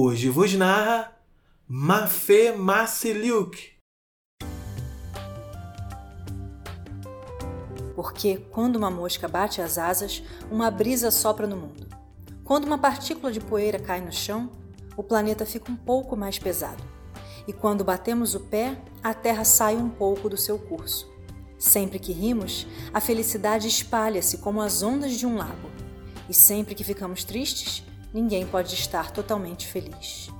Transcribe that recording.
Hoje vos narra Mafê Massiliuk. Porque quando uma mosca bate as asas, uma brisa sopra no mundo. Quando uma partícula de poeira cai no chão, o planeta fica um pouco mais pesado. E quando batemos o pé, a Terra sai um pouco do seu curso. Sempre que rimos, a felicidade espalha-se como as ondas de um lago. E sempre que ficamos tristes, ninguém pode estar totalmente feliz.